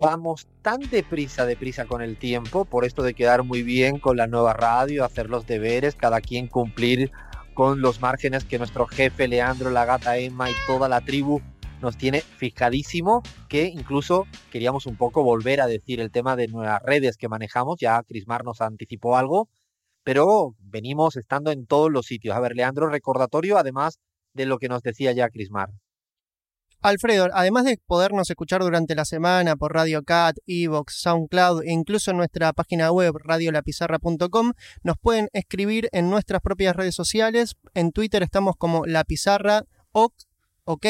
vamos tan deprisa, deprisa con el tiempo, por esto de quedar muy bien con la nueva radio, hacer los deberes, cada quien cumplir con los márgenes que nuestro jefe Leandro, la gata Emma y toda la tribu nos tiene fijadísimo, que incluso queríamos un poco volver a decir el tema de nuevas redes que manejamos, ya Crismar nos anticipó algo, pero venimos estando en todos los sitios. A ver, Leandro, recordatorio además de lo que nos decía ya Crismar. Alfredo, además de podernos escuchar durante la semana por Radio Cat, Evox, SoundCloud e incluso en nuestra página web radiolapizarra.com, nos pueden escribir en nuestras propias redes sociales. En Twitter estamos como La Pizarra OK,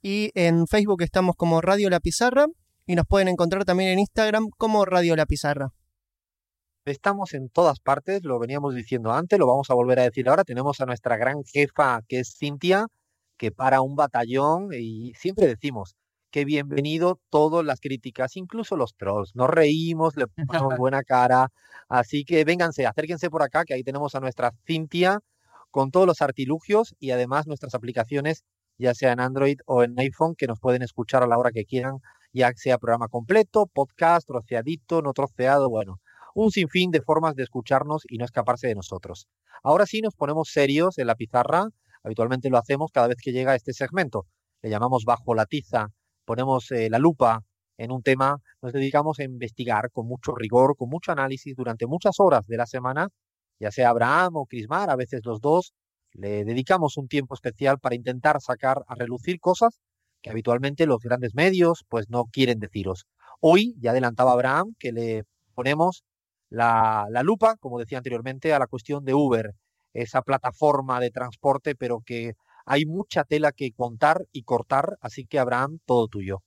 y en Facebook estamos como Radio La Pizarra y nos pueden encontrar también en Instagram como Radio La Pizarra. Estamos en todas partes, lo veníamos diciendo antes, lo vamos a volver a decir ahora. Tenemos a nuestra gran jefa que es Cintia que para un batallón y siempre decimos que bienvenido todas las críticas, incluso los trolls. Nos reímos, le ponemos buena cara. Así que vénganse, acérquense por acá, que ahí tenemos a nuestra Cintia con todos los artilugios y además nuestras aplicaciones, ya sea en Android o en iPhone, que nos pueden escuchar a la hora que quieran, ya sea programa completo, podcast, troceadito, no troceado, bueno, un sinfín de formas de escucharnos y no escaparse de nosotros. Ahora sí nos ponemos serios en la pizarra Habitualmente lo hacemos cada vez que llega este segmento. Le llamamos bajo la tiza, ponemos eh, la lupa en un tema, nos dedicamos a investigar con mucho rigor, con mucho análisis durante muchas horas de la semana, ya sea Abraham o Crismar, a veces los dos, le dedicamos un tiempo especial para intentar sacar a relucir cosas que habitualmente los grandes medios pues no quieren deciros. Hoy, ya adelantaba Abraham, que le ponemos la, la lupa, como decía anteriormente, a la cuestión de Uber esa plataforma de transporte, pero que hay mucha tela que contar y cortar, así que Abraham, todo tuyo.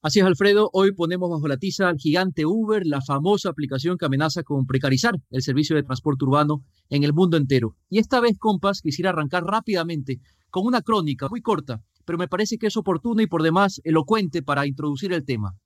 Así es, Alfredo. Hoy ponemos bajo la tiza al gigante Uber, la famosa aplicación que amenaza con precarizar el servicio de transporte urbano en el mundo entero. Y esta vez, compas, quisiera arrancar rápidamente con una crónica muy corta, pero me parece que es oportuna y por demás elocuente para introducir el tema.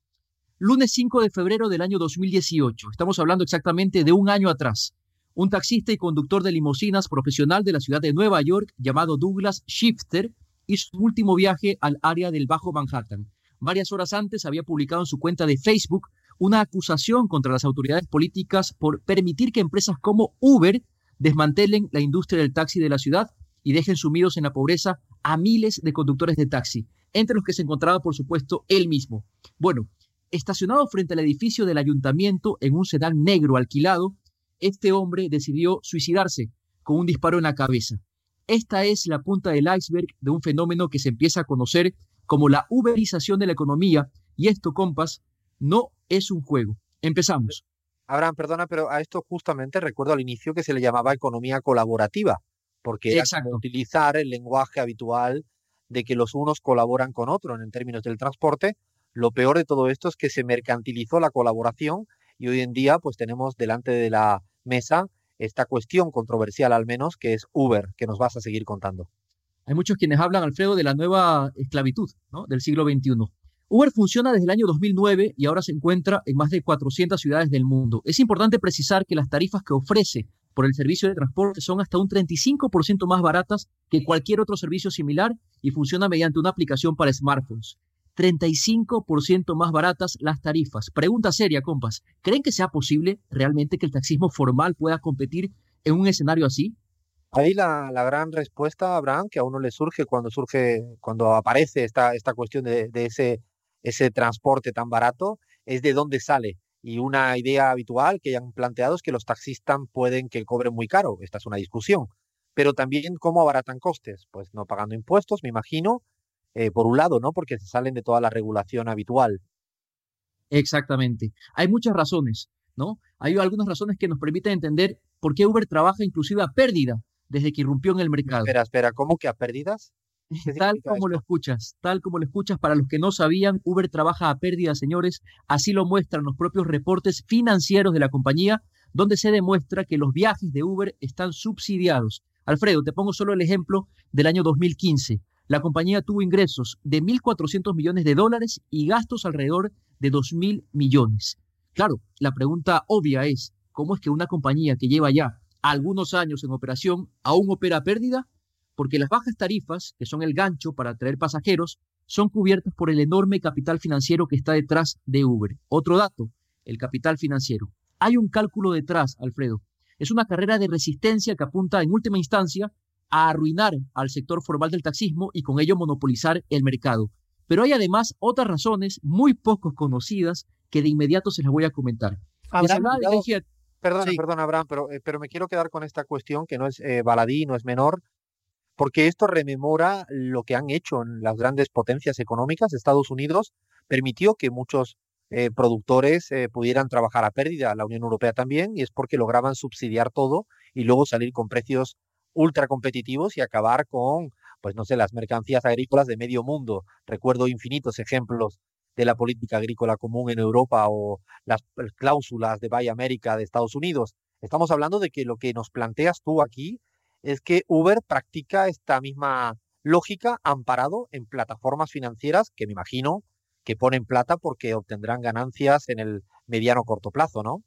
Lunes 5 de febrero del año 2018. Estamos hablando exactamente de un año atrás un taxista y conductor de limusinas profesional de la ciudad de Nueva York llamado Douglas Shifter hizo su último viaje al área del Bajo Manhattan. Varias horas antes había publicado en su cuenta de Facebook una acusación contra las autoridades políticas por permitir que empresas como Uber desmantelen la industria del taxi de la ciudad y dejen sumidos en la pobreza a miles de conductores de taxi, entre los que se encontraba, por supuesto, él mismo. Bueno, estacionado frente al edificio del ayuntamiento en un sedán negro alquilado, este hombre decidió suicidarse con un disparo en la cabeza. Esta es la punta del iceberg de un fenómeno que se empieza a conocer como la uberización de la economía y esto, compas, no es un juego. Empezamos. Abraham, perdona, pero a esto justamente recuerdo al inicio que se le llamaba economía colaborativa, porque era utilizar el lenguaje habitual de que los unos colaboran con otros en términos del transporte. Lo peor de todo esto es que se mercantilizó la colaboración y hoy en día pues tenemos delante de la mesa esta cuestión controversial al menos, que es Uber, que nos vas a seguir contando. Hay muchos quienes hablan, Alfredo, de la nueva esclavitud del siglo XXI. Uber funciona desde el año 2009 y ahora se encuentra en más de 400 ciudades del mundo. Es importante precisar que las tarifas que ofrece por el servicio de transporte son hasta un 35% más baratas que cualquier otro servicio similar y funciona mediante una aplicación para smartphones. 35% más baratas las tarifas. Pregunta seria, compas. ¿Creen que sea posible realmente que el taxismo formal pueda competir en un escenario así? Ahí la, gran respuesta, Abraham, que a uno le surge cuando surge, cuando aparece esta, esta cuestión de, ese, ese transporte tan barato, es de dónde sale. Y una idea habitual que han planteado es que los taxistas pueden que cobren muy caro. Esta es una discusión. Pero también cómo abaratan costes. Pues no pagando impuestos, me imagino, eh, por un lado, ¿no? Porque se salen de toda la regulación habitual. Exactamente. Hay muchas razones, ¿no? Hay algunas razones que nos permiten entender por qué Uber trabaja inclusive a pérdida desde que irrumpió en el mercado. Espera, espera, ¿cómo que a pérdidas? Tal como lo escuchas, tal como lo escuchas, para los que no sabían, Uber trabaja a pérdida, señores, así lo muestran los propios reportes financieros de la compañía, donde se demuestra que los viajes de Uber están subsidiados. Alfredo, te pongo solo el ejemplo del año 2015 la compañía tuvo ingresos de 1.400 millones de dólares y gastos alrededor de 2.000 millones. Claro, la pregunta obvia es, ¿cómo es que una compañía que lleva ya algunos años en operación aún opera pérdida? Porque las bajas tarifas, que son el gancho para atraer pasajeros, son cubiertas por el enorme capital financiero que está detrás de Uber. Otro dato, el capital financiero. Hay un cálculo detrás, Alfredo. Es una carrera de resistencia que apunta en última instancia a arruinar al sector formal del taxismo y con ello monopolizar el mercado. Pero hay además otras razones muy poco conocidas que de inmediato se las voy a comentar. Perdona, perdona, Abraham, pero, eh, pero me quiero quedar con esta cuestión que no es eh, baladí, no es menor, porque esto rememora lo que han hecho en las grandes potencias económicas. Estados Unidos permitió que muchos eh, productores pudieran trabajar a pérdida, la Unión Europea también, y es porque lograban subsidiar todo y luego salir con precios ultra competitivos y acabar con, pues no sé, las mercancías agrícolas de medio mundo. Recuerdo infinitos ejemplos de la política agrícola común en Europa o las cláusulas de Buy America de Estados Unidos. Estamos hablando de que lo que nos planteas tú aquí es que Uber practica esta misma lógica amparado en plataformas financieras que me imagino que ponen plata porque obtendrán ganancias en el mediano corto plazo, ¿no?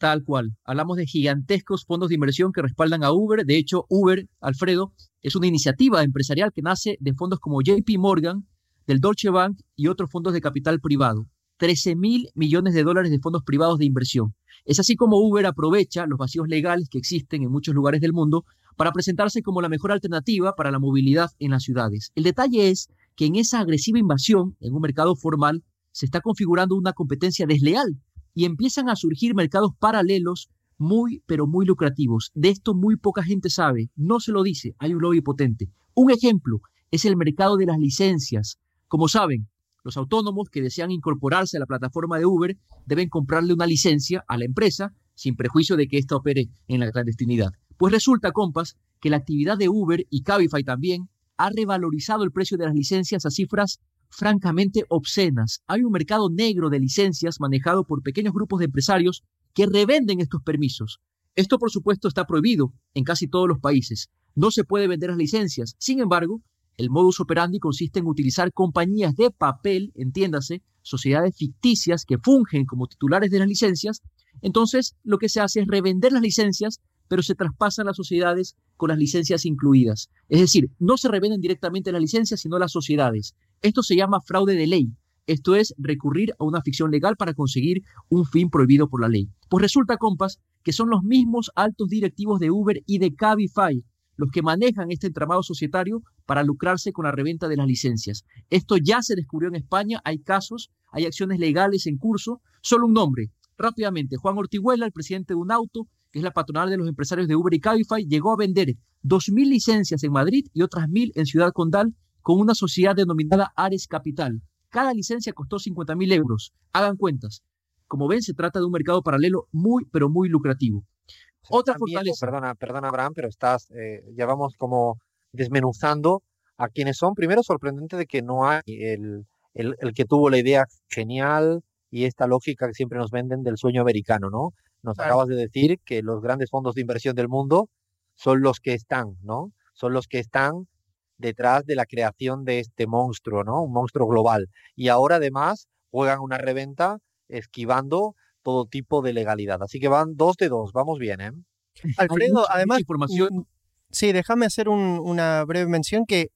Tal cual. Hablamos de gigantescos fondos de inversión que respaldan a Uber. De hecho, Uber, Alfredo, es una iniciativa empresarial que nace de fondos como JP Morgan, del Deutsche Bank y otros fondos de capital privado. 13 mil millones de dólares de fondos privados de inversión. Es así como Uber aprovecha los vacíos legales que existen en muchos lugares del mundo para presentarse como la mejor alternativa para la movilidad en las ciudades. El detalle es que en esa agresiva invasión en un mercado formal se está configurando una competencia desleal y empiezan a surgir mercados paralelos muy, pero muy lucrativos. De esto muy poca gente sabe, no se lo dice, hay un lobby potente. Un ejemplo es el mercado de las licencias. Como saben, los autónomos que desean incorporarse a la plataforma de Uber deben comprarle una licencia a la empresa sin prejuicio de que ésta opere en la clandestinidad. Pues resulta, compas, que la actividad de Uber y Cabify también ha revalorizado el precio de las licencias a cifras francamente obscenas. Hay un mercado negro de licencias manejado por pequeños grupos de empresarios que revenden estos permisos. Esto, por supuesto, está prohibido en casi todos los países. No se puede vender las licencias. Sin embargo, el modus operandi consiste en utilizar compañías de papel, entiéndase, sociedades ficticias que fungen como titulares de las licencias. Entonces, lo que se hace es revender las licencias, pero se traspasan las sociedades con las licencias incluidas. Es decir, no se revenden directamente las licencias, sino las sociedades. Esto se llama fraude de ley. Esto es recurrir a una ficción legal para conseguir un fin prohibido por la ley. Pues resulta, compas, que son los mismos altos directivos de Uber y de Cabify los que manejan este entramado societario para lucrarse con la reventa de las licencias. Esto ya se descubrió en España, hay casos, hay acciones legales en curso. Solo un nombre, rápidamente, Juan Ortiguela, el presidente de un auto, que es la patronal de los empresarios de Uber y Cabify, llegó a vender 2.000 licencias en Madrid y otras 1.000 en Ciudad Condal con una sociedad denominada Ares Capital. Cada licencia costó 50.000 euros. Hagan cuentas. Como ven, se trata de un mercado paralelo muy, pero muy lucrativo. Otra fortaleza. Perdona, perdona, Abraham, pero estás, eh, ya vamos como desmenuzando a quienes son. Primero, sorprendente de que no hay el, el, que tuvo la idea genial y esta lógica que siempre nos venden del sueño americano, ¿no? Nos acabas de decir que los grandes fondos de inversión del mundo son los que están, ¿no? Son los que están detrás de la creación de este monstruo, ¿no? Un monstruo global. Y ahora además juegan una reventa esquivando todo tipo de legalidad. Así que van dos de dos, vamos bien, ¿eh? Alfredo, además, información. sí, déjame hacer una breve mención que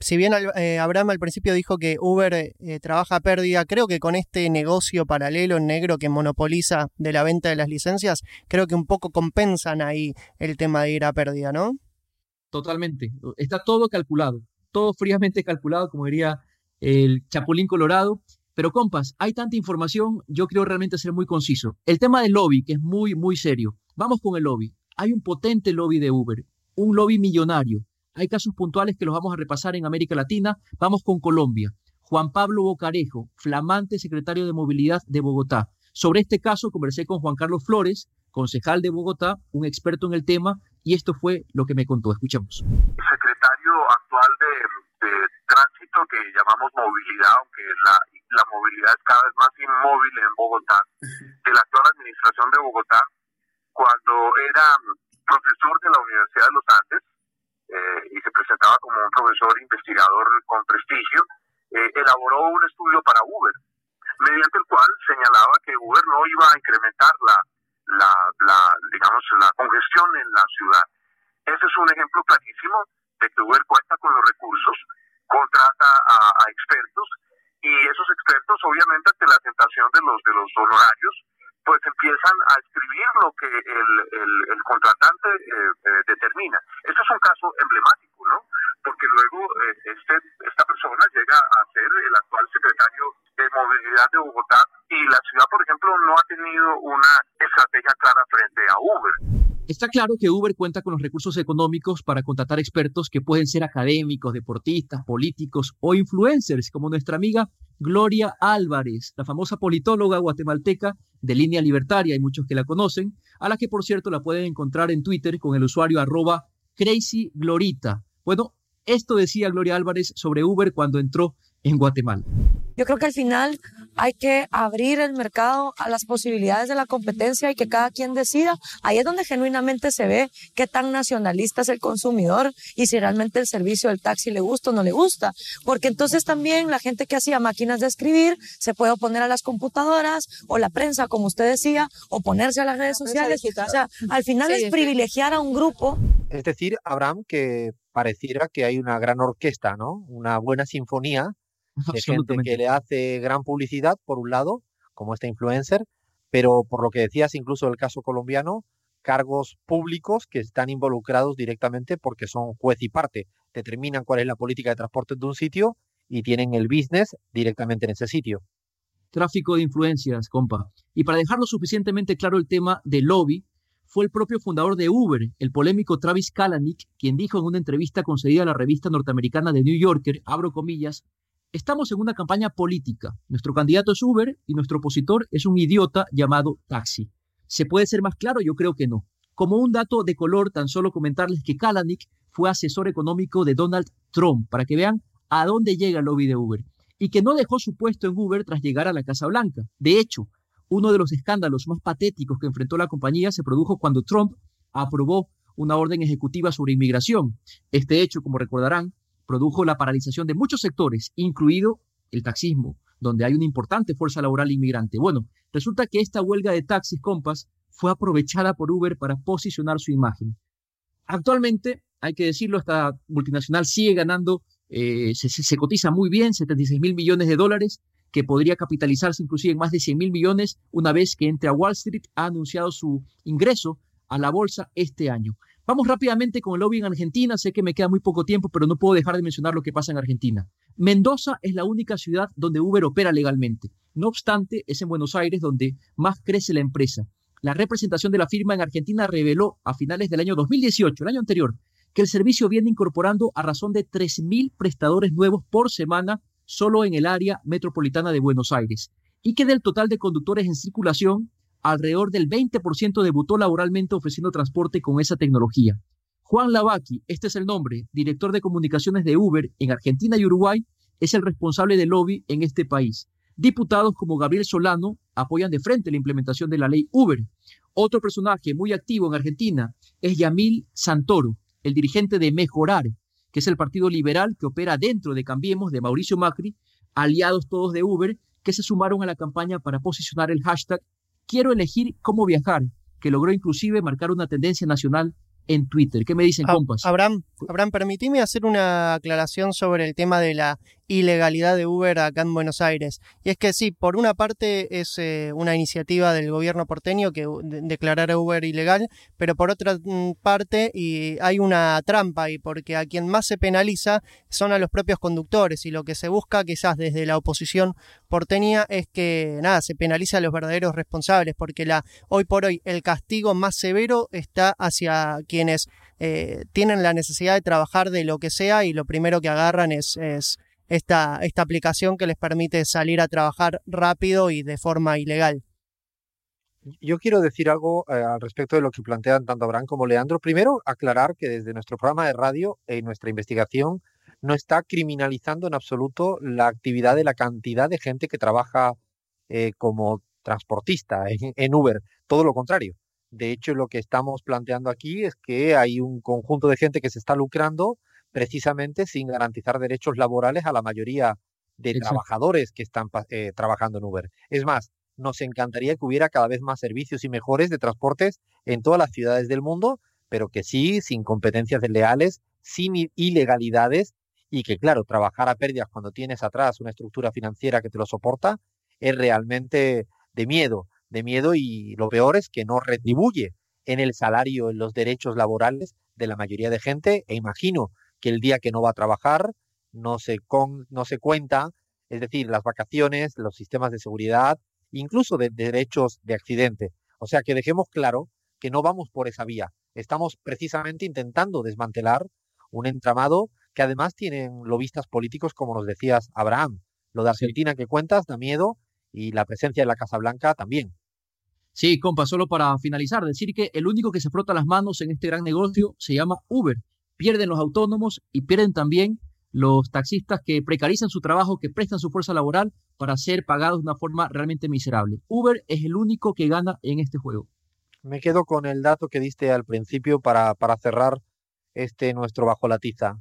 si bien eh, Abraham al principio dijo que Uber eh, trabaja a pérdida, creo que con este negocio paralelo en negro que monopoliza de la venta de las licencias, creo que un poco compensan ahí el tema de ir a pérdida, ¿no? Totalmente. Está todo calculado, todo fríamente calculado, como diría el Chapulín Colorado. Pero compas, hay tanta información, yo creo realmente ser muy conciso. El tema del lobby, que es muy, muy serio. Vamos con el lobby. Hay un potente lobby de Uber, un lobby millonario. Hay casos puntuales que los vamos a repasar en América Latina. Vamos con Colombia. Juan Pablo Bocarejo, flamante secretario de Movilidad de Bogotá. Sobre este caso conversé con Juan Carlos Flores, concejal de Bogotá, un experto en el tema, y esto fue lo que me contó. Escuchamos. Secretario actual de, tránsito que llamamos movilidad, aunque la la movilidad es cada vez más inmóvil en Bogotá, de la actual administración de Bogotá, cuando era profesor de la Universidad de los Andes eh, y se presentaba como un profesor investigador con prestigio, eh, elaboró un estudio para Uber, mediante el cual señalaba que Uber no iba a incrementar la, la, la digamos, la congestión en la ciudad. Ese es un ejemplo clarísimo de que Uber cuenta con los recursos, contrata a, expertos expertos, obviamente, ante la tentación de los, de los honorarios, pues empiezan a escribir lo que el, el, contratante eh, eh, determina. Esto es un caso emblemático, ¿no? Porque luego eh, este, esta persona llega a ser el actual secretario de movilidad de Bogotá y la ciudad, por ejemplo, no ha tenido una estrategia clara frente a Uber. Está claro que Uber cuenta con los recursos económicos para contratar expertos que pueden ser académicos, deportistas, políticos o influencers, como nuestra amiga Gloria Álvarez, la famosa politóloga guatemalteca de línea libertaria, hay muchos que la conocen, a la que por cierto la pueden encontrar en Twitter con el usuario arroba crazyglorita. Bueno, esto decía Gloria Álvarez sobre Uber cuando entró en Guatemala. Yo creo que al final hay que abrir el mercado a las posibilidades de la competencia y que cada quien decida. Ahí es donde genuinamente se ve qué tan nacionalista es el consumidor y si realmente el servicio del taxi le gusta o no le gusta. Porque entonces también la gente que hacía máquinas de escribir se puede oponer a las computadoras o la prensa, como usted decía, oponerse a las redes sociales. O sea, al final es privilegiar a un grupo. Es decir, Abraham, que pareciera que hay una gran orquesta, ¿no? Una buena sinfonía de gente que le hace gran publicidad, por un lado, como este influencer, pero por lo que decías, incluso el caso colombiano, cargos públicos que están involucrados directamente porque son juez y parte, determinan cuál es la política de transporte de un sitio y tienen el business directamente en ese sitio. Tráfico de influencias, compa. Y para dejarlo suficientemente claro el tema del lobby, fue el propio fundador de Uber, el polémico Travis Kalanick, quien dijo en una entrevista concedida a la revista norteamericana de New Yorker, abro comillas, Estamos en una campaña política. Nuestro candidato es Uber y nuestro opositor es un idiota llamado Taxi. ¿Se puede ser más claro? Yo creo que no. Como un dato de color, tan solo comentarles que Kalanick fue asesor económico de Donald Trump, para que vean a dónde llega el lobby de Uber, y que no dejó su puesto en Uber tras llegar a la Casa Blanca. De hecho, uno de los escándalos más patéticos que enfrentó la compañía se produjo cuando Trump aprobó una orden ejecutiva sobre inmigración. Este hecho, como recordarán, produjo la paralización de muchos sectores, incluido el taxismo, donde hay una importante fuerza laboral inmigrante. Bueno, resulta que esta huelga de taxis compas fue aprovechada por Uber para posicionar su imagen. Actualmente, hay que decirlo, esta multinacional sigue ganando, eh, se, cotiza muy bien, 76 mil millones de dólares, que podría capitalizarse inclusive en más de 100 mil millones una vez que entre a Wall Street, ha anunciado su ingreso a la bolsa este año. Vamos rápidamente con el lobby en Argentina. Sé que me queda muy poco tiempo, pero no puedo dejar de mencionar lo que pasa en Argentina. Mendoza es la única ciudad donde Uber opera legalmente. No obstante, es en Buenos Aires donde más crece la empresa. La representación de la firma en Argentina reveló a finales del año 2018, el año anterior, que el servicio viene incorporando a razón de 3.000 prestadores nuevos por semana solo en el área metropolitana de Buenos Aires y que del total de conductores en circulación, alrededor del 20% debutó laboralmente ofreciendo transporte con esa tecnología. Juan Lavaki, este es el nombre, director de comunicaciones de Uber en Argentina y Uruguay, es el responsable del lobby en este país. Diputados como Gabriel Solano apoyan de frente la implementación de la ley Uber. Otro personaje muy activo en Argentina es Yamil Santoro, el dirigente de Mejorar, que es el partido liberal que opera dentro de Cambiemos de Mauricio Macri, aliados todos de Uber, que se sumaron a la campaña para posicionar el hashtag Quiero elegir cómo viajar, que logró inclusive marcar una tendencia nacional en Twitter. ¿Qué me dicen, compas? Abraham, Abraham, permitime hacer una aclaración sobre el tema de la ilegalidad de Uber acá en Buenos Aires. Y es que sí, por una parte es eh, una iniciativa del gobierno porteño que declarar a Uber ilegal, pero por otra mm, parte y hay una trampa y porque a quien más se penaliza son a los propios conductores y lo que se busca quizás desde la oposición porteña es que nada, se penaliza a los verdaderos responsables porque la hoy por hoy el castigo más severo está hacia quienes eh, tienen la necesidad de trabajar de lo que sea y lo primero que agarran es esta, esta aplicación que les permite salir a trabajar rápido y de forma ilegal. Yo quiero decir algo eh, al respecto de lo que plantean tanto Abraham como Leandro. Primero, aclarar que desde nuestro programa de radio, en nuestra investigación, no está criminalizando en absoluto la actividad de la cantidad de gente que trabaja eh, como transportista en, Uber. Todo lo contrario. De hecho, lo que estamos planteando aquí es que hay un conjunto de gente que se está lucrando precisamente sin garantizar derechos laborales a la mayoría de trabajadores que están eh, trabajando en Uber. Es más, nos encantaría que hubiera cada vez más servicios y mejores de transportes en todas las ciudades del mundo, pero que sí, sin competencias desleales, sin ilegalidades y que, claro, trabajar a pérdidas cuando tienes atrás una estructura financiera que te lo soporta es realmente de miedo, de miedo y lo peor es que no retribuye en el salario, en los derechos laborales de la mayoría de gente e imagino que el día que no va a trabajar no se, con, no se cuenta, es decir, las vacaciones, los sistemas de seguridad, incluso de, de derechos de accidente. O sea que dejemos claro que no vamos por esa vía. Estamos precisamente intentando desmantelar un entramado que además tienen lobistas políticos, como nos decías, Abraham. Lo de Argentina que cuentas da miedo y la presencia de la Casa Blanca también. Sí, compa, solo para finalizar, decir que el único que se frota las manos en este gran negocio se llama Uber. Pierden los autónomos y pierden también los taxistas que precarizan su trabajo, que prestan su fuerza laboral para ser pagados de una forma realmente miserable. Uber es el único que gana en este juego. Me quedo con el dato que diste al principio para, para cerrar este nuestro bajo la tiza.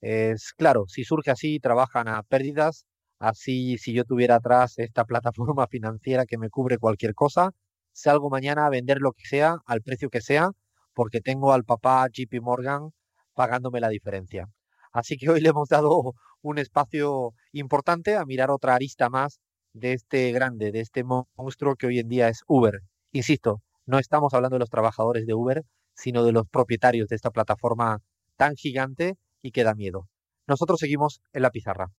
Es claro, si surge así, trabajan a pérdidas. Así, si yo tuviera atrás esta plataforma financiera que me cubre cualquier cosa, salgo mañana a vender lo que sea, al precio que sea, porque tengo al papá JP Morgan pagándome la diferencia. Así que hoy le hemos dado un espacio importante a mirar otra arista más de este grande, de este monstruo que hoy en día es Uber. Insisto, no estamos hablando de los trabajadores de Uber, sino de los propietarios de esta plataforma tan gigante y que da miedo. Nosotros seguimos en la pizarra.